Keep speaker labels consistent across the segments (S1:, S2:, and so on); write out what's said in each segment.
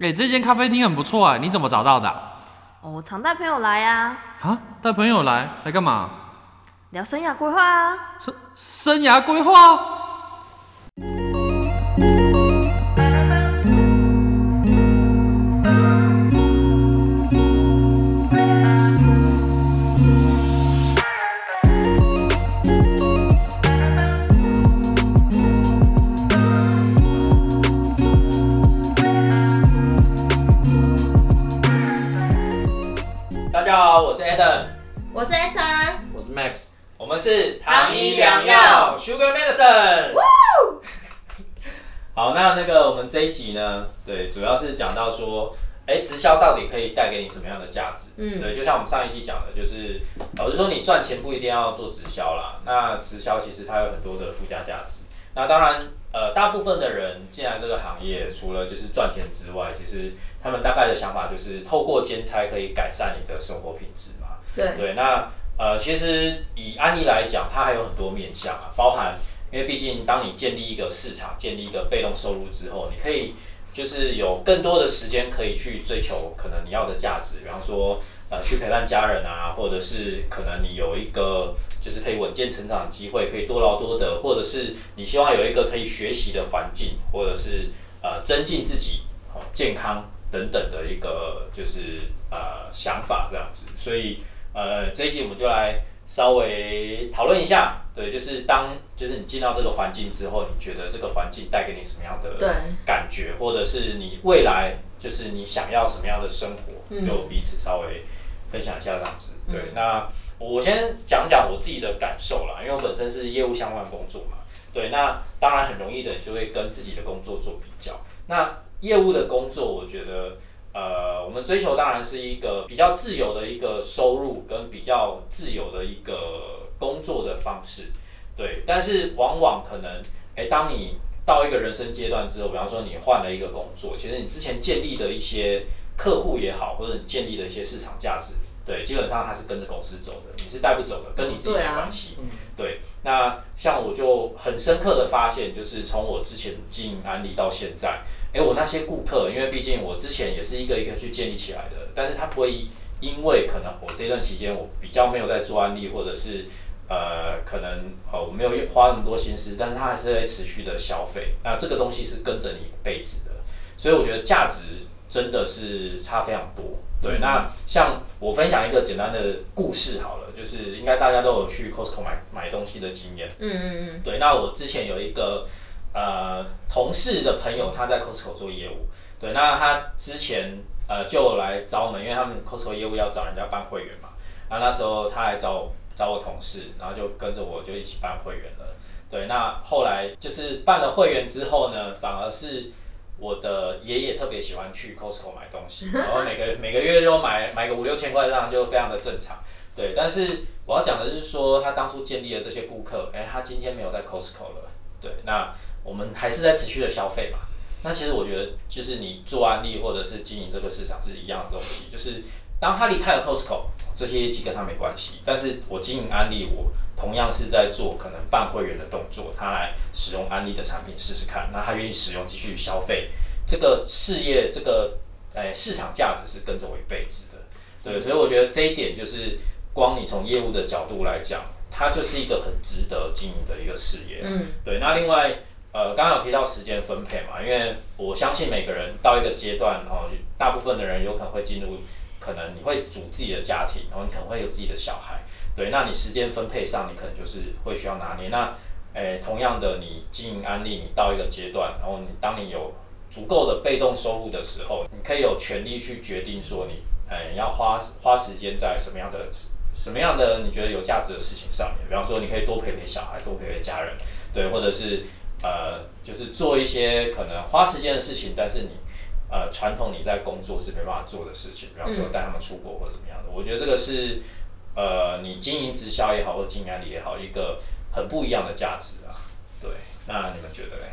S1: 哎、这间咖啡厅很不错哎，你怎么找到的啊？
S2: 哦，我常带朋友来啊，
S1: 啊带朋友来来干嘛？
S2: 聊生涯规划啊。
S1: 生生涯规划？
S3: Adam，
S2: 我是 S R，
S1: 我是 Max。
S3: 我们是
S2: 糖衣良药
S3: Sugar Medicine。好，那那个我们这一集呢，对，主要是讲到说，哎，直销到底可以带给你什么样的价值？
S2: 嗯
S3: 对，就像我们上一期讲的，就是老实说，你赚钱不一定要做直销啦。那直销其实它有很多的附加价值。那当然，呃，大部分的人进来这个行业，除了就是赚钱之外，其实他们大概的想法就是透过兼差可以改善你的生活品质嘛。
S2: 对，
S3: 那呃，其实以安利来讲，它还有很多面向啊，包含，因为毕竟当你建立一个市场、建立一个被动收入之后，你可以就是有更多的时间可以去追求可能你要的价值，比方说呃去陪伴家人啊，或者是可能你有一个就是可以稳健成长的机会，可以多劳多得，或者是你希望有一个可以学习的环境，或者是呃增进自己哦健康等等的一个就是呃想法这样子，所以。呃，这一集我们就来稍微讨论一下，对，就是当就是你进到这个环境之后，你觉得这个环境带给你什么样的感觉，或者是你未来就是你想要什么样的生活，
S2: 嗯
S3: 就彼此稍微分享一下这样子。对，那我先讲讲我自己的感受啦，因为我本身是业务相关工作嘛，对，那当然很容易的就会跟自己的工作做比较。那业务的工作，我觉得。呃，我们追求当然是一个比较自由的一个收入，跟比较自由的一个工作的方式，对。但是往往可能，哎，当你到一个人生阶段之后，比方说你换了一个工作，其实你之前建立的一些客户也好，或者你建立的一些市场价值，对，基本上它是跟着公司走的，你是带不走的，跟你自己没
S2: 对啊
S3: 关系。对，那像我就很深刻的发现，就是从我之前经营安利到现在，哎，我那些顾客，因为毕竟我之前也是一个一个去建立起来的，但是他不会因为可能我这段期间我比较没有在做安利，或者是呃可能呃我没有花那么多心思，但是他还是会持续的消费，那这个东西是跟着你一辈子的，所以我觉得价值真的是差非常多。对，那像我分享一个简单的故事好了，就是应该大家都有去 Costco 买买东西的经验。
S2: 嗯嗯嗯，
S3: 对，那我之前有一个呃同事的朋友，他在 Costco 做业务，对，那他之前呃就来找我们，因为他们 Costco 业务要找人家办会员嘛，然后那时候他来找我找我同事，然后就跟着我就一起办会员了。对，那后来就是办了会员之后呢，反而是我的爷爷特别喜欢去 Costco 买东西，然后每个每个月就买买个五六千块，这样就非常的正常。对，但是我要讲的是说，他当初建立的这些顾客，哎、他今天没有在 Costco 了，对，那我们还是在持续的消费嘛。那其实我觉得，就是你做安利或者是经营这个市场是一样的东西，就是当他离开了 Costco，这些业绩跟他没关系，但是我经营安利，我同样是在做可能办会员的动作，他来使用安利的产品试试看，那他愿意使用继续消费，这个事业这个诶、市场价值是跟着我一辈子的，对，所以我觉得这一点就是光你从业务的角度来讲，它就是一个很值得经营的一个事业。
S2: 嗯，
S3: 对。那另外，呃，刚刚有提到时间分配嘛，因为我相信每个人到一个阶段，哦，大部分的人有可能会进入，可能你会组自己的家庭，然后你可能会有自己的小孩，对，那你时间分配上，你可能就是会需要拿捏。那，诶、同样的，你经营安利，你到一个阶段，然后你当你有足够的被动收入的时候，你可以有权利去决定说你，呃，要花花时间在什么样的什么样的你觉得有价值的事情上面。比方说，你可以多陪陪小孩，多陪陪家人，对，或者是呃，就是做一些可能花时间的事情，但是你呃传统你在工作是没办法做的事情，比方说带他们出国或者怎么样的。我觉得这个是呃，你经营直销也好，或经营安利也好，一个很不一样的价值啊。对，那你们觉得嘞？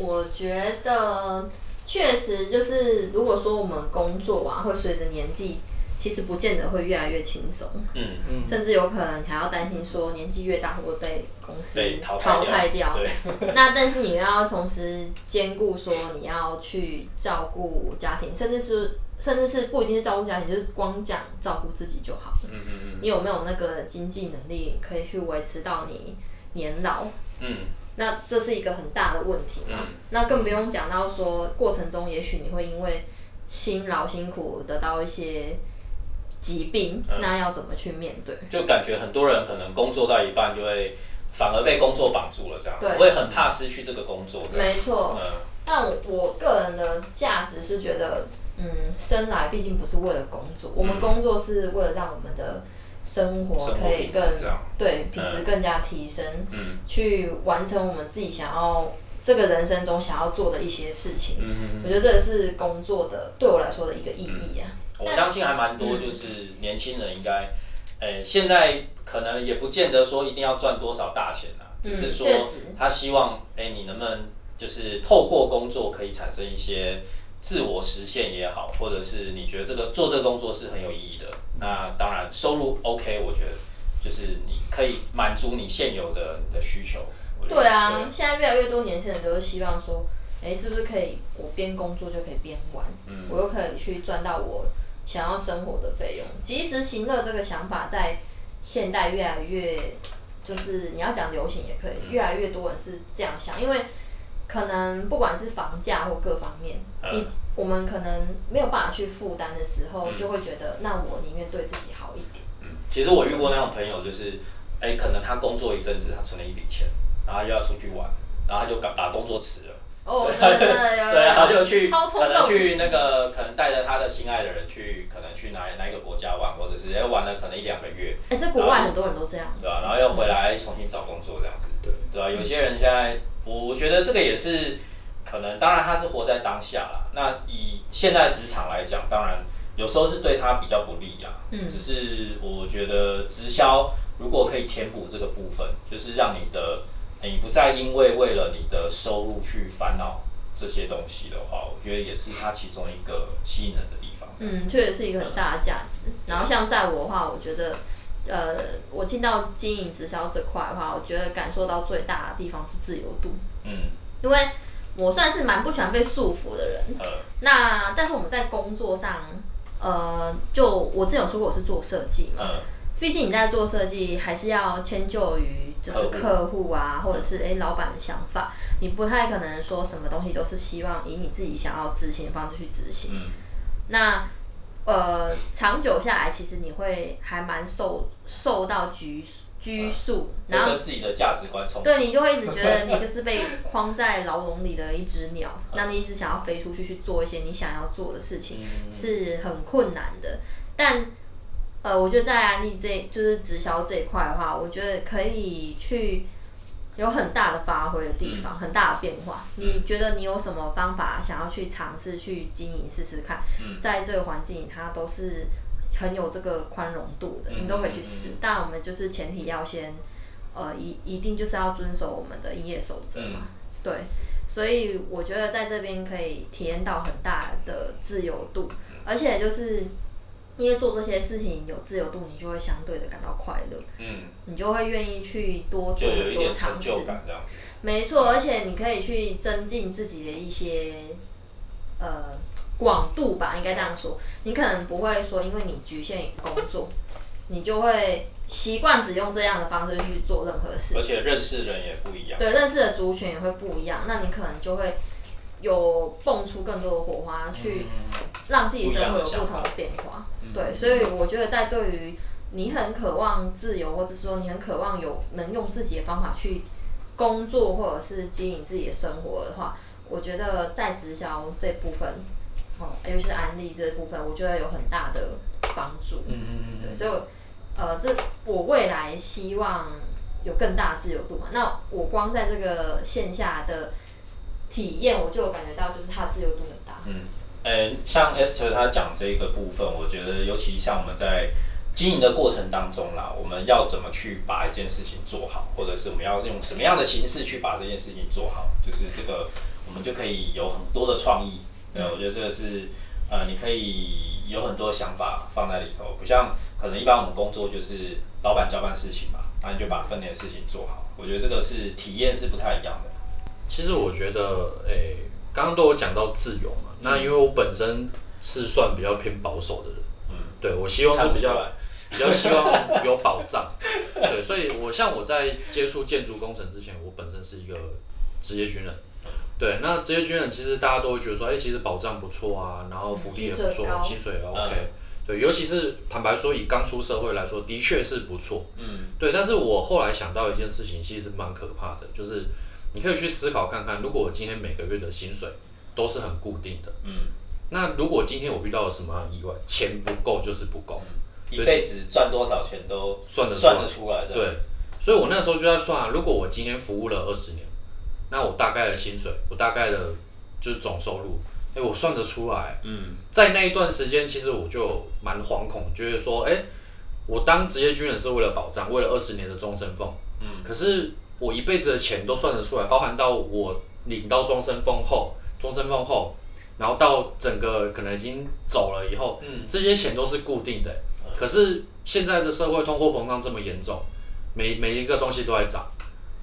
S2: 我觉得确实就是，如果说我们工作啊，会随着年纪其实不见得会越来越轻松，
S3: 嗯，
S1: 嗯，
S2: 甚至有可能还要担心说年纪越大会不会被公司
S3: 淘
S2: 淘汰
S3: 掉，
S2: 那但是你要同时兼顾说你要去照顾家庭，甚至是甚至是不一定是照顾家庭，就是光讲照顾自己就好了。
S3: 嗯嗯。
S2: 你有没有那个经济能力可以去维持到你年老？
S3: 嗯。
S2: 那这是一个很大的问题嘛。
S3: 嗯。
S2: 那更不用讲到说过程中，也许你会因为辛劳辛苦得到一些疾病，
S3: 嗯。
S2: 那要怎么去面对？
S3: 就感觉很多人可能工作到一半就会反而被工作绑住了，这样，
S2: 对。
S3: 会很怕失去这个工作，
S2: 没错。
S3: 嗯。
S2: 但我个人的价值是觉得，嗯，生来毕竟不是为了工作，我们工作是为了让我们的生活可以更对品质更加提升，
S3: 嗯。
S2: 去完成我们自己想要这个人生中想要做的一些事情。
S3: 嗯嗯。
S2: 我觉得这是工作的对我来说的一个意义啊。
S3: 我相信还蛮多，就是年轻人应该，诶、现在可能也不见得说一定要赚多少大钱啊，只是说他希望，诶、你能不能就是透过工作可以产生一些自我实现也好，或者是你觉得这个做这个工作是很有意义的，那当然收入 OK，我觉得就是你可以满足你现有的你的需求。
S2: 对啊，现在越来越多年轻人都是希望说，哎、是不是可以我边工作就可以边玩，
S3: 嗯。
S2: 我又可以去赚到我想要生活的费用。及时行乐这个想法在现代越来越，就是你要讲流行也可以，越来越多人是这样想，因为可能不管是房价或各方面，
S3: 嗯
S2: 你我们可能没有办法去负担的时候，就会觉得那我宁愿对自己好一点。
S3: 嗯，其实我遇过那种朋友，就是，哎、可能他工作一阵子，他存了一笔钱，然后他就要出去玩，然后他就把把工作辞了。对，他就去可能
S2: 动，
S3: 去那个，可能带着他的心爱的人去，可能去哪哪一个国家玩，或者是哎玩了可能一两个月，
S2: 哎、这国外很多人都这样子，
S3: 对吧、然后又回来重新找工作这样子，对。对吧、有些人现在，我我觉得这个也是可能，当然他是活在当下啦。那以现在职场来讲，当然有时候是对他比较不利啊。
S2: 嗯。
S3: 只是我觉得直销如果可以填补这个部分，就是让你的你不再因为为了你的收入去烦恼这些东西的话，我觉得也是它其中一个吸引人的地方。
S2: 嗯，确实是一个很大的价值。然后像在我的话，我觉得，呃，我进到经营直销这块的话，我觉得感受到最大的地方是自由度，
S3: 嗯
S2: 因为我算是蛮不喜欢被束缚的人。
S3: 呃
S2: 那但是我们在工作上，呃，就我之前有说过我是做设计嘛，
S3: 呃
S2: 毕竟你在做设计，还是要迁就于就是客户啊，或者是诶老板的想法，你不太可能说什么东西都是希望以你自己想要执行的方式去执行。
S3: 嗯
S2: 那呃，长久下来，其实你会还蛮受受到拘拘束，然后
S3: 跟自己的价值观冲突。
S2: 对你就会一直觉得你就是被框在牢笼里的一只鸟，那你一直想要飞出去去做一些你想要做的事情，
S3: 嗯
S2: 是很困难的。但呃，我觉得在安利这就是直销这一块的话，我觉得可以去有很大的发挥的地
S3: 嗯
S2: 方，很大的变化。你觉得你有什么方法想要去尝试去经营试试看？
S3: 嗯
S2: 在这个环境里，它都是很有这个宽容度的，
S3: 嗯
S2: 你都可以去试。但我们就是前提要先，呃，一一定就是要遵守我们的营业守则嘛。
S3: 嗯
S2: 对，所以我觉得在这边可以体验到很大的自由度，
S3: 嗯
S2: 而且就是因为做这些事情有自由度，你就会相对的感到快乐，
S3: 嗯，
S2: 你就会愿意去多
S3: 就
S2: 做很多尝试。没错，而且你可以去增进自己的一些呃广度吧，应该这样说。你可能不会说，因为你局限于工作，你就会习惯只用这样的方式去做任何事
S3: 而。且认识人也不一样。
S2: 对，认识的族群也会不一样，那你可能就会有蹦出更多的火花，去
S3: 嗯
S2: 让自己生活有不同的变化。
S3: 嗯
S2: 对，所以我觉得在对于你很渴望自由，或者说你很渴望有能用自己的方法去工作，或者是经营自己的生活的话，我觉得在直销这部分，哦，尤其是安利这部分，我觉得有很大的帮助。
S3: 嗯嗯嗯
S2: 对，所以我呃，这我未来希望有更大的自由度嘛。那我光在这个线下的体验，我就有感觉到，就是它的自由度很大。
S3: 嗯，呃，像 Esther 她讲这个部分，我觉得尤其像我们在经营的过程当中啦，我们要怎么去把一件事情做好，或者是我们要用什么样的形式去把这件事情做好，就是这个我们就可以有很多的创意。对，我觉得这个是呃，你可以有很多想法放在里头，不像可能一般我们工作就是老板交办事情嘛，那你就把分内的事情做好。我觉得这个是体验是不太一样的。
S4: 其实我觉得，诶、刚刚都有讲到自由嘛，那因为我本身是算比较偏保守的人，
S3: 嗯，
S4: 对我希望是比较 比较希望有保障，对，所以我像我在接触建筑工程之前，我本身是一个职业军人，对，那职业军人其实大家都会觉得说，哎、其实保障不错啊，然后福利也不错
S2: 薪水高，
S4: 薪水也 OK，、
S3: 嗯
S4: 对，尤其是坦白说，以刚出社会来说，的确是不错，
S3: 嗯。
S4: 对，但是我后来想到一件事情，其实是蛮可怕的，就是你可以去思考看看，如果我今天每个月的薪水都是很固定的，
S3: 嗯，
S4: 那如果今天我遇到了什么样的意外，钱不够就是不够，
S3: 一辈子赚多少钱都
S4: 算得出来
S3: 算得出来的。
S4: 对，所以我那时候就在算啊，如果我今天服务了二十年，那我大概的薪水，我大概的就是总收入，哎、我算得出来。
S3: 嗯。
S4: 在那一段时间，其实我就蛮惶恐，觉得说，哎、我当职业军人是为了保障，为了二十年的终身俸，
S3: 嗯，
S4: 可是我一辈子的钱都算得出来，包含到我领到终身俸后，终身俸后，然后到整个可能已经走了以后，
S3: 嗯
S4: 这些钱都是固定的。可是现在的社会通货膨胀这么严重，每每一个东西都在涨，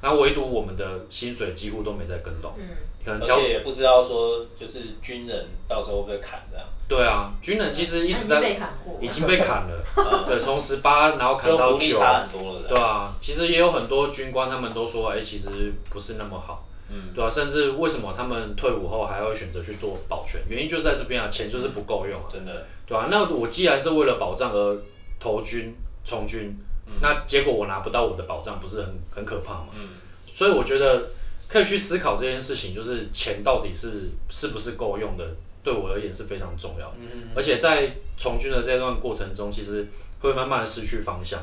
S4: 然后唯独我们的薪水几乎都没在跟动，
S2: 嗯，
S3: 而
S4: 可能调
S3: 且也不知道说就是军人到时候会不会砍这样。
S4: 对啊，军人其实一直在
S2: 那你被砍过
S4: 已，经被砍了，对，从十八然后砍到九，
S3: 福利差很多了。
S4: 对啊，其实也有很多军官他们都说，哎、其实不是那么好，
S3: 嗯
S4: 对啊，甚至为什么他们退伍后还会选择去做保全，原因就在这边啊，钱就是不够用啊，
S3: 真的。
S4: 对啊，那我既然是为了保障而投军从军，那结果我拿不到我的保障，不是很很可怕吗？
S3: 嗯
S4: 所以我觉得可以去思考这件事情，就是钱到底是是不是够用的，对我而言是非常重要的。
S3: 嗯
S4: 而且在从军的这段过程中，其实会慢慢的失去方向，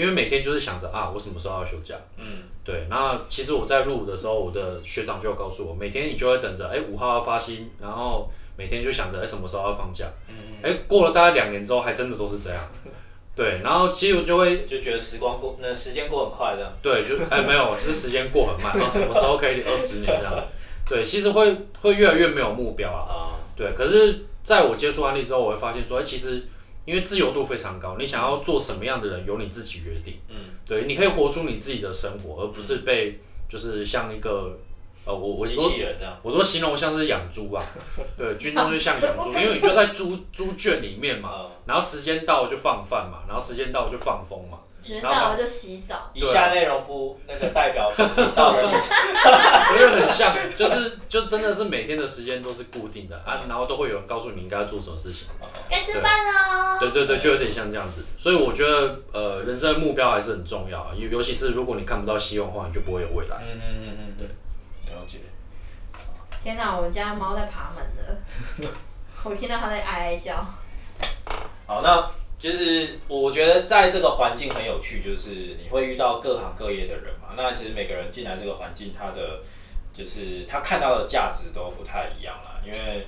S4: 因为每天就是想着啊，我什么时候要休假？
S3: 嗯
S4: 对，那其实我在入伍的时候，我的学长就有告诉我，每天你就会等着，哎、五号要发薪，然后每天就想着，哎、什么时候要放假？
S3: 嗯，
S4: 哎、过了大概两年之后，还真的都是这样。对，然后其实我就会，
S3: 就觉得时光过，那时间过很快这样。
S4: 对，就哎、没有，是时间过很慢，然后什么时候可以二十年这样？对，其实会会越来越没有目标啊。
S3: 啊，
S4: 对，可是在我接触案例之后，我会发现说，哎、其实因为自由度非常高，你想要做什么样的人，由你自己决定。
S3: 嗯
S4: 对，你可以活出你自己的生活，而不是被就是像一个呃，我我
S3: 机
S4: 我都形容像是养猪啊，对，军中就像养猪，因为你就在猪猪圈里面嘛，
S3: 啊，
S4: 然后时间到了就放饭嘛，然后时间到了就放风嘛，
S2: 时间到了就洗澡，
S3: 以下内容不那个代表本频道的立场。
S4: 我觉得很像，就是就真的是每天的时间都是固定的啊，然后都会有人告诉你应该要做什么事情。
S2: 该吃饭喽。
S4: 对对对，就有点像这样子，所以我觉得呃，人生的目标还是很重要啊，尤尤其是如果你看不到希望的话，你就不会有未来。
S3: 嗯嗯嗯嗯，对，了解。
S2: 天哪，我们家猫在爬门了，我听到它在哀哀叫。
S3: 好，那就是我觉得在这个环境很有趣，就是你会遇到各行各业的人嘛。那其实每个人进来这个环境，他的就是他看到的价值都不太一样啦。因为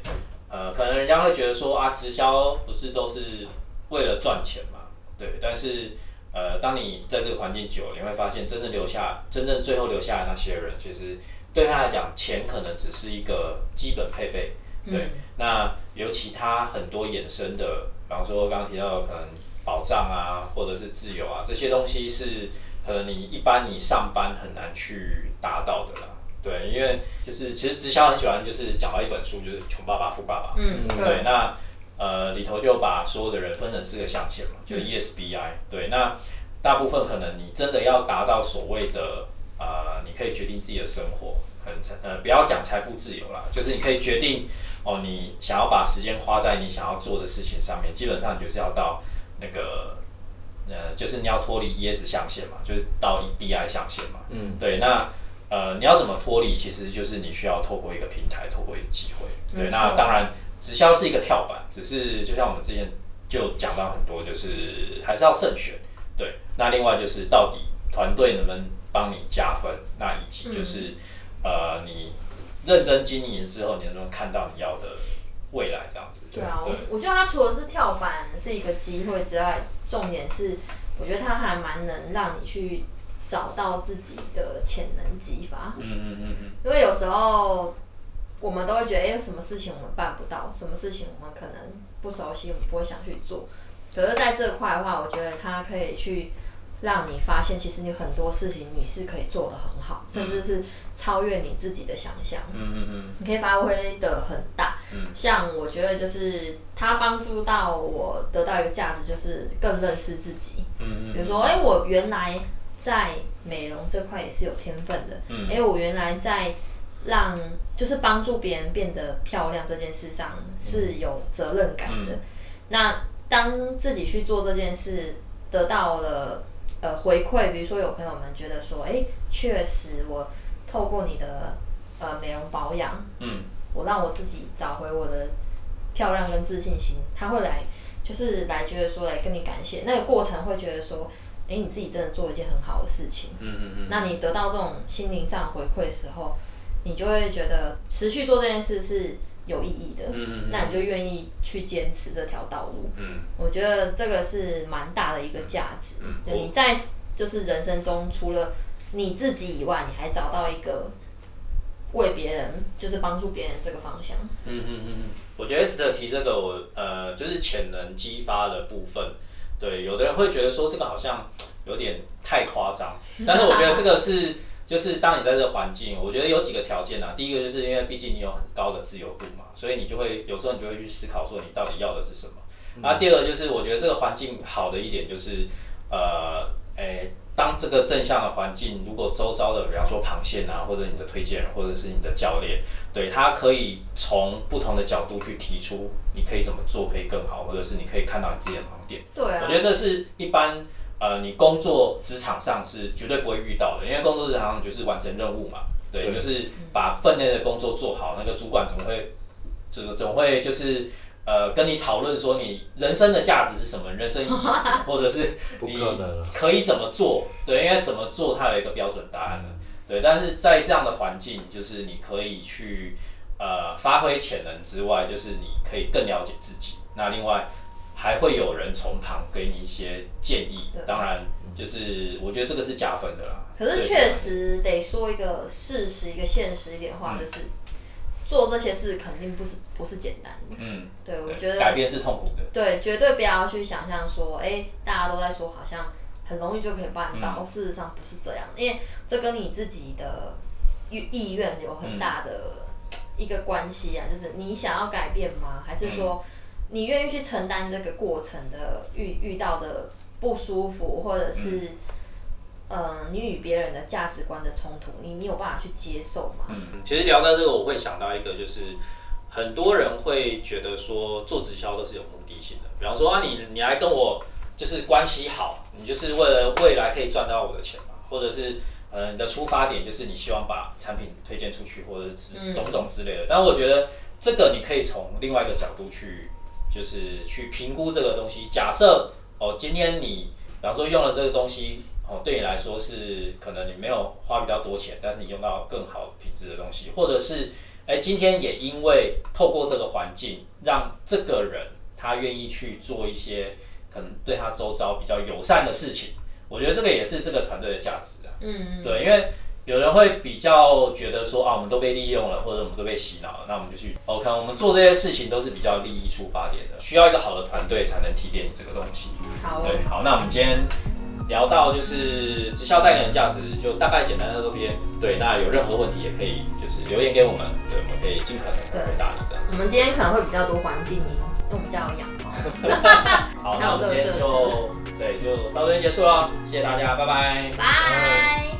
S3: 呃，可能人家会觉得说啊，直销不是都是为了赚钱嘛？对，但是呃，当你在这个环境久了，你会发现真正留下，真正最后留下来那些人，其实对他来讲，钱可能只是一个基本配备。对，那有其他很多衍生的，比方说刚刚提到的可能保障啊，或者是自由啊，这些东西是可能你一般你上班很难去达到的啦。对，因为就是其实直销很喜欢就是讲到一本书，就是《穷爸爸富爸爸》。
S2: 嗯，
S3: 对，那呃里头就把所有的人分成四个象限嘛，就是 ESBI、对，那大部分可能你真的要达到所谓的呃，你可以决定自己的生活，可能财呃不要讲财富自由啦，就是你可以决定哦，你想要把时间花在你想要做的事情上面，基本上你就是要到那个呃，就是你要脱离 ES 象限嘛，就是到 BI 象限嘛，
S4: 嗯，
S3: 对，那呃，你要怎么脱离？其实就是你需要透过一个平台，透过一个机会。对，那当然，直销是一个跳板，只是就像我们之前就讲到很多，就是还是要慎选。对，那另外就是到底团队能不能帮你加分？那以及就是、呃，你认真经营之后，你能不能看到你要的未来？这样子。
S2: 对啊，
S3: 对
S2: 我我觉得它除了是跳板是一个机会之外，重点是我觉得它还蛮能让你去找到自己的潜能激发。
S3: 嗯嗯嗯嗯
S2: 因为有时候我们都会觉得，哎、有什么事情我们办不到，什么事情我们可能不熟悉，我们不会想去做。可是在这块的话，我觉得它可以去让你发现，其实你很多事情你是可以做得很好，甚至是超越你自己的想象。
S3: 嗯嗯嗯
S2: 你可以发挥的很大。
S3: 嗯
S2: 像我觉得就是它帮助到我得到一个价值，就是更认识自己。
S3: 嗯嗯，
S2: 比如说，哎、我原来在美容这块也是有天分的。
S3: 嗯
S2: 哎、我原来在让就是帮助别人变得漂亮这件事上是有责任感的。
S3: 嗯
S2: 那当自己去做这件事，得到了呃回馈，比如说有朋友们觉得说，哎、确实我透过你的呃美容保养，
S3: 嗯
S2: 我让我自己找回我的漂亮跟自信心，他会来就是来觉得说来跟你感谢，那个过程会觉得说，哎、你自己真的做一件很好的事情。
S3: 嗯嗯嗯，
S2: 那你得到这种心灵上的回馈的时候，你就会觉得持续做这件事是有意义的，
S3: 嗯嗯嗯
S2: 那你就愿意去坚持这条道路。
S3: 嗯
S2: 我觉得这个是蛮大的一个价值。
S3: 嗯
S2: 就你在就是人生中，除了你自己以外，你还找到一个为别人，就是帮助别人这个方向。
S3: 嗯嗯嗯嗯，我觉得 Esther 提这个我呃就是潜能激发的部分，对，有的人会觉得说这个好像有点太夸张，但是我觉得这个是就是当你在这个环境，我觉得有几个条件啊，第一个就是因为毕竟你有很高的自由度嘛，所以你就会有时候你就会去思考说你到底要的是什么。那、第二个就是我觉得这个环境好的一点就是呃，诶、当这个正向的环境，如果周遭的，比方说螃蟹啊，或者你的推荐人，或者是你的教练，对他可以从不同的角度去提出你可以怎么做可以更好，或者是你可以看到你自己的盲点。
S2: 对啊
S3: 我觉，得这是一般呃你工作职场上是绝对不会遇到的，因为工作职场上就是完成任务嘛，对，
S4: 对
S3: 就是把分内的工作做好，那个主管怎么会就是总会就是。呃，跟你讨论说你人生的价值是什么，人生意义是什么，或者是你
S4: 可
S3: 以怎么做？对，应该怎么做它有一个标准答案的。对，但是在这样的环境，就是你可以去呃发挥潜能之外，就是你可以更了解自己。那另外还会有人从旁给你一些建议，当然就是我觉得这个是加分的啦。
S2: 可是确实得说一个事实，一个现实一点的话，
S3: 嗯
S2: 就是做这些事肯定不是不是简单的。
S3: 嗯，
S2: 对，我觉得
S3: 改变是痛苦的。
S2: 对，绝对不要去想象说，哎、大家都在说好像很容易就可以办到，
S3: 嗯
S2: 事实上不是这样，因为这跟你自己的意意愿有很大的一个关系啊，就是你想要改变吗？还是说你愿意去承担这个过程的遇遇到的不舒服，或者是嗯、你与别人的价值观的冲突，你你有办法去接受吗？
S3: 嗯，其实聊到这个，我会想到一个，就是很多人会觉得说做直销都是有目的性的，比方说啊，你你来跟我就是关系好，你就是为了未来可以赚到我的钱嘛，或者是呃你的出发点就是你希望把产品推荐出去，或者是
S2: 嗯
S3: 种种之类的。但我觉得这个你可以从另外一个角度去，就是去评估这个东西。假设哦，今天你比方说用了这个东西，哦，对你来说是可能你没有花比较多钱，但是你用到更好品质的东西，或者是哎，今天也因为透过这个环境，让这个人他愿意去做一些可能对他周遭比较友善的事情。我觉得这个也是这个团队的价值啊。
S2: 嗯，
S3: 对，因为有人会比较觉得说啊，我们都被利用了，或者我们都被洗脑了，那我们就去 OK，我们做这些事情都是比较利益出发点的，需要一个好的团队才能提点你这个东西。
S2: 好哦，
S3: 对，好，那我们今天聊到就是直销带给人的价值，就大概简单的这边。对，那有任何问题也可以就是留言给我们，对，我们可以尽可能的回答你这样子。
S2: 我们今天可能会比较多环境音，因为我们家有养猫。
S3: 好，那我们今天就对就到这边结束了，谢谢大家，拜拜。
S2: 拜。